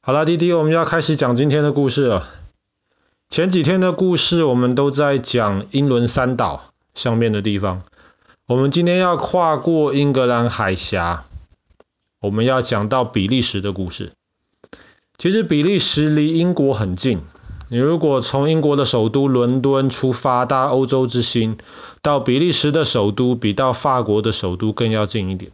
好了，弟弟，我们要开始讲今天的故事了。前几天的故事我们都在讲英伦三岛上面的地方，我们今天要跨过英格兰海峡，我们要讲到比利时的故事。其实比利时离英国很近，你如果从英国的首都伦敦出发，搭欧洲之星，到比利时的首都，比到法国的首都更要近一点。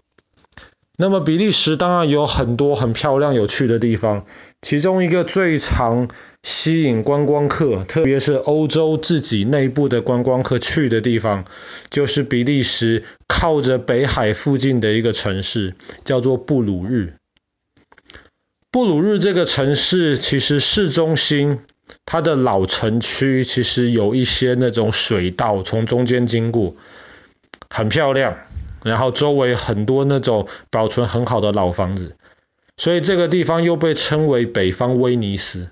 那么比利时当然有很多很漂亮有趣的地方，其中一个最常吸引观光客，特别是欧洲自己内部的观光客去的地方，就是比利时靠着北海附近的一个城市，叫做布鲁日。布鲁日这个城市其实市中心，它的老城区其实有一些那种水道从中间经过，很漂亮。然后周围很多那种保存很好的老房子，所以这个地方又被称为北方威尼斯。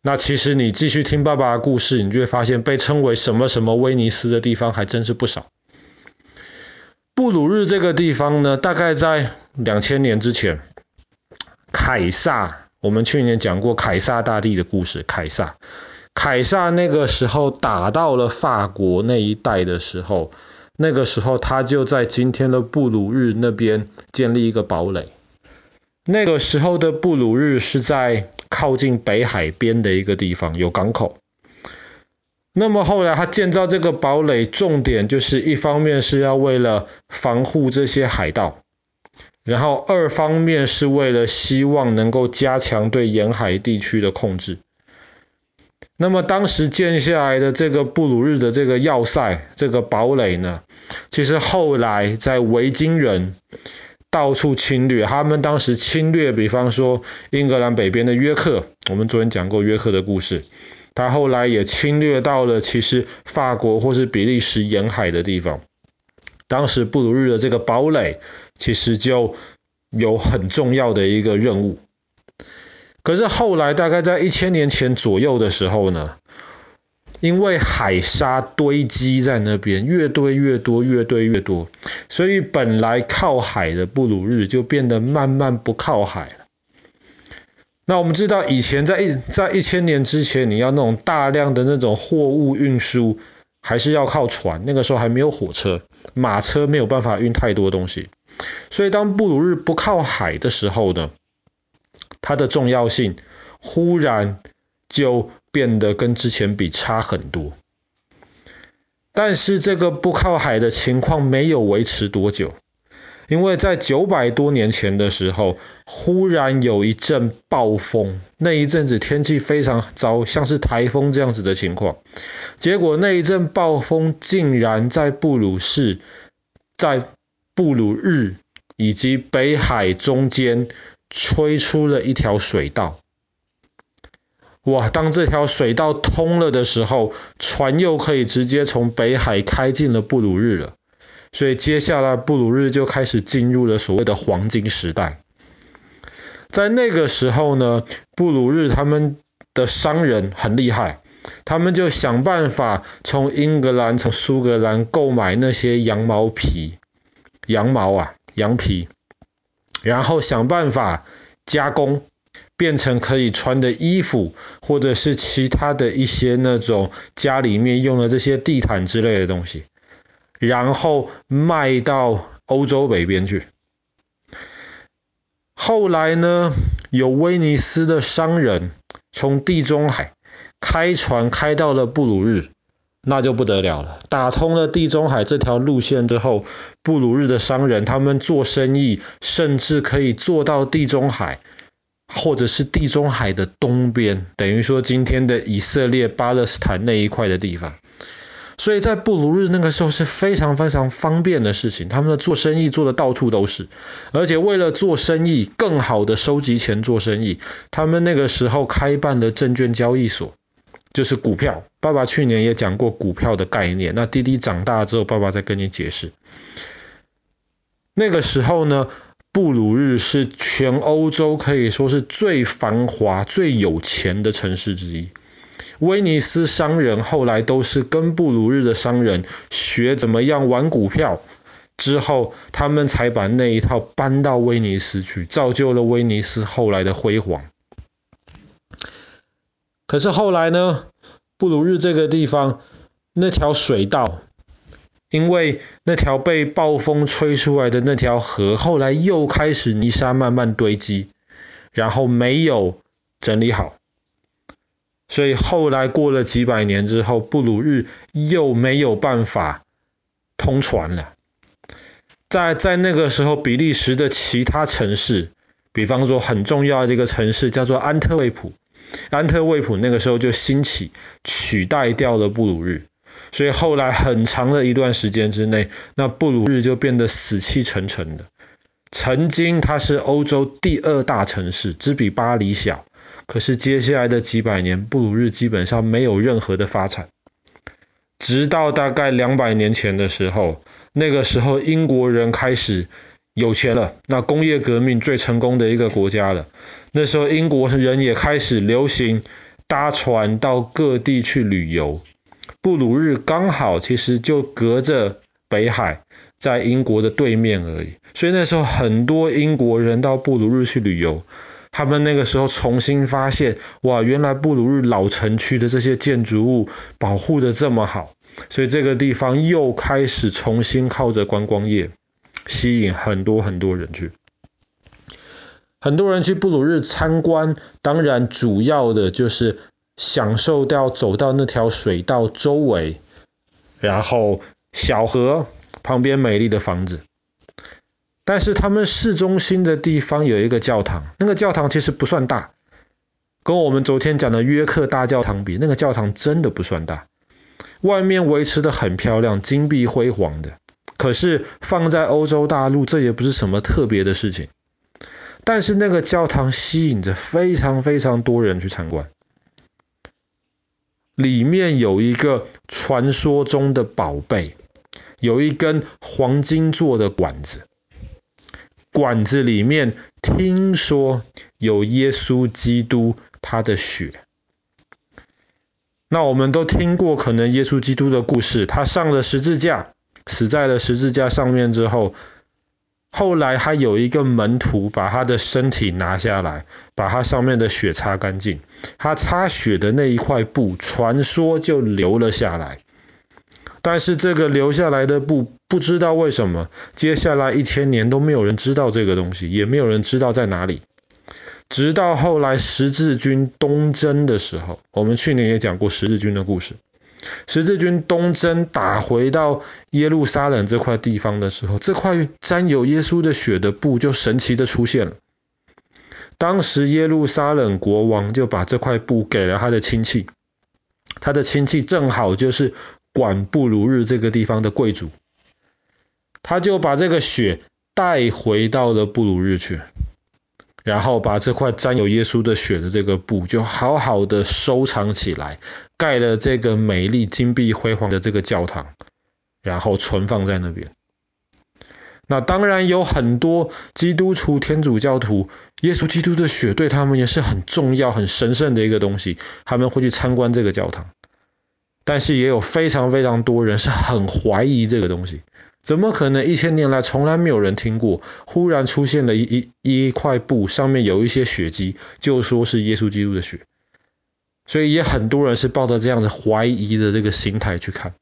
那其实你继续听爸爸的故事，你就会发现被称为什么什么威尼斯的地方还真是不少。布鲁日这个地方呢，大概在两千年之前，凯撒，我们去年讲过凯撒大帝的故事，凯撒，凯撒那个时候打到了法国那一带的时候。那个时候，他就在今天的布鲁日那边建立一个堡垒。那个时候的布鲁日是在靠近北海边的一个地方，有港口。那么后来他建造这个堡垒，重点就是一方面是要为了防护这些海盗，然后二方面是为了希望能够加强对沿海地区的控制。那么当时建下来的这个布鲁日的这个要塞，这个堡垒呢，其实后来在维京人到处侵略，他们当时侵略，比方说英格兰北边的约克，我们昨天讲过约克的故事，他后来也侵略到了其实法国或是比利时沿海的地方。当时布鲁日的这个堡垒其实就有很重要的一个任务。可是后来大概在一千年前左右的时候呢，因为海沙堆积在那边，越堆越多，越堆越多，所以本来靠海的布鲁日就变得慢慢不靠海了。那我们知道以前在一在一千年之前，你要那种大量的那种货物运输，还是要靠船，那个时候还没有火车，马车没有办法运太多东西，所以当布鲁日不靠海的时候呢，它的重要性忽然就变得跟之前比差很多，但是这个不靠海的情况没有维持多久，因为在九百多年前的时候，忽然有一阵暴风，那一阵子天气非常糟，像是台风这样子的情况，结果那一阵暴风竟然在布鲁士，在布鲁日以及北海中间。吹出了一条水道，哇！当这条水道通了的时候，船又可以直接从北海开进了布鲁日了。所以接下来布鲁日就开始进入了所谓的黄金时代。在那个时候呢，布鲁日他们的商人很厉害，他们就想办法从英格兰、从苏格兰购买那些羊毛皮、羊毛啊、羊皮。然后想办法加工，变成可以穿的衣服，或者是其他的一些那种家里面用的这些地毯之类的东西，然后卖到欧洲北边去。后来呢，有威尼斯的商人从地中海开船开到了布鲁日。那就不得了了，打通了地中海这条路线之后，布鲁日的商人他们做生意，甚至可以做到地中海，或者是地中海的东边，等于说今天的以色列巴勒斯坦那一块的地方。所以在布鲁日那个时候是非常非常方便的事情，他们的做生意做的到处都是，而且为了做生意，更好的收集钱做生意，他们那个时候开办了证券交易所。就是股票，爸爸去年也讲过股票的概念。那弟弟长大之后，爸爸再跟你解释。那个时候呢，布鲁日是全欧洲可以说是最繁华、最有钱的城市之一。威尼斯商人后来都是跟布鲁日的商人学怎么样玩股票，之后，他们才把那一套搬到威尼斯去，造就了威尼斯后来的辉煌。可是后来呢，布鲁日这个地方那条水道，因为那条被暴风吹出来的那条河，后来又开始泥沙慢慢堆积，然后没有整理好，所以后来过了几百年之后，布鲁日又没有办法通船了。在在那个时候，比利时的其他城市，比方说很重要的一个城市叫做安特卫普。安特卫普那个时候就兴起，取代掉了布鲁日，所以后来很长的一段时间之内，那布鲁日就变得死气沉沉的。曾经它是欧洲第二大城市，只比巴黎小，可是接下来的几百年，布鲁日基本上没有任何的发展，直到大概两百年前的时候，那个时候英国人开始有钱了，那工业革命最成功的一个国家了。那时候英国人也开始流行搭船到各地去旅游。布鲁日刚好其实就隔着北海，在英国的对面而已。所以那时候很多英国人到布鲁日去旅游，他们那个时候重新发现，哇，原来布鲁日老城区的这些建筑物保护得这么好，所以这个地方又开始重新靠着观光业吸引很多很多人去。很多人去布鲁日参观，当然主要的就是享受到走到那条水道周围，然后小河旁边美丽的房子。但是他们市中心的地方有一个教堂，那个教堂其实不算大，跟我们昨天讲的约克大教堂比，那个教堂真的不算大。外面维持得很漂亮，金碧辉煌的。可是放在欧洲大陆，这也不是什么特别的事情。但是那个教堂吸引着非常非常多人去参观，里面有一个传说中的宝贝，有一根黄金做的管子，管子里面听说有耶稣基督他的血。那我们都听过可能耶稣基督的故事，他上了十字架，死在了十字架上面之后。后来还有一个门徒把他的身体拿下来，把他上面的血擦干净。他擦血的那一块布，传说就留了下来。但是这个留下来的布，不知道为什么，接下来一千年都没有人知道这个东西，也没有人知道在哪里。直到后来十字军东征的时候，我们去年也讲过十字军的故事。十字军东征打回到耶路撒冷这块地方的时候，这块沾有耶稣的血的布就神奇的出现了。当时耶路撒冷国王就把这块布给了他的亲戚，他的亲戚正好就是管布鲁日这个地方的贵族，他就把这个血带回到了布鲁日去。然后把这块沾有耶稣的血的这个布，就好好的收藏起来，盖了这个美丽金碧辉煌的这个教堂，然后存放在那边。那当然有很多基督徒、天主教徒，耶稣基督的血对他们也是很重要、很神圣的一个东西，他们会去参观这个教堂。但是也有非常非常多人是很怀疑这个东西。怎么可能一千年来从来没有人听过？忽然出现了一一一块布，上面有一些血迹，就说是耶稣基督的血。所以也很多人是抱着这样的怀疑的这个心态去看。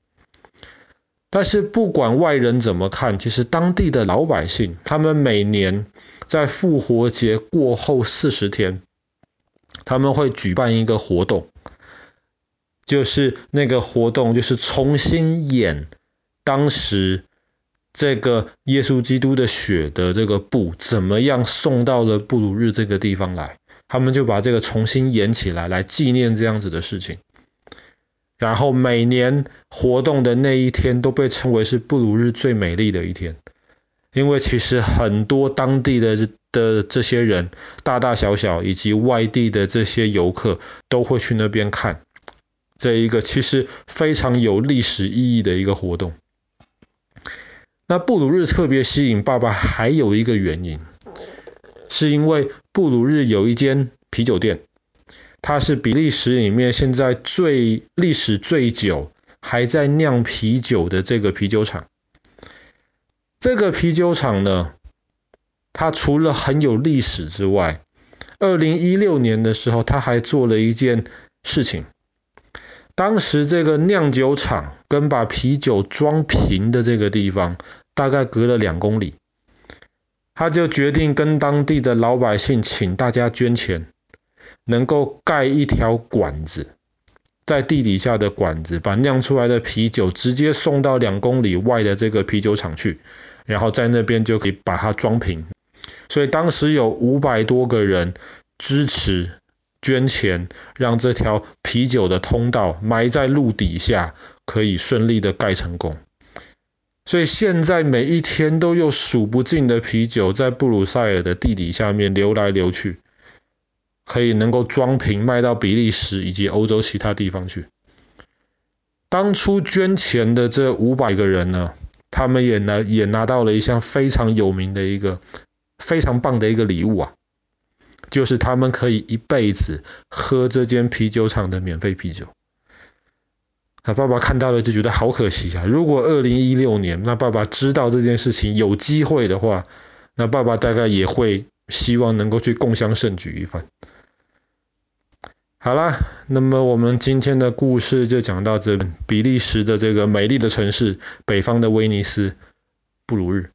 但是不管外人怎么看，其实当地的老百姓，他们每年在复活节过后四十天，他们会举办一个活动，就是那个活动就是重新演当时。这个耶稣基督的血的这个布怎么样送到了布鲁日这个地方来？他们就把这个重新演起来，来纪念这样子的事情。然后每年活动的那一天都被称为是布鲁日最美丽的一天，因为其实很多当地的的这些人，大大小小以及外地的这些游客都会去那边看这一个其实非常有历史意义的一个活动。那布鲁日特别吸引爸爸，还有一个原因，是因为布鲁日有一间啤酒店，它是比利时里面现在最历史最久，还在酿啤酒的这个啤酒厂。这个啤酒厂呢，它除了很有历史之外，二零一六年的时候，它还做了一件事情。当时这个酿酒厂跟把啤酒装瓶的这个地方，大概隔了两公里，他就决定跟当地的老百姓请大家捐钱，能够盖一条管子，在地底下的管子，把酿出来的啤酒直接送到两公里外的这个啤酒厂去，然后在那边就可以把它装瓶。所以当时有五百多个人支持。捐钱，让这条啤酒的通道埋在路底下，可以顺利的盖成功。所以现在每一天都有数不尽的啤酒在布鲁塞尔的地底下面流来流去，可以能够装瓶卖到比利时以及欧洲其他地方去。当初捐钱的这五百个人呢，他们也拿也拿到了一项非常有名的一个非常棒的一个礼物啊。就是他们可以一辈子喝这间啤酒厂的免费啤酒。啊，爸爸看到了就觉得好可惜啊！如果二零一六年，那爸爸知道这件事情有机会的话，那爸爸大概也会希望能够去共襄盛举一番。好啦，那么我们今天的故事就讲到这，比利时的这个美丽的城市，北方的威尼斯，布鲁日。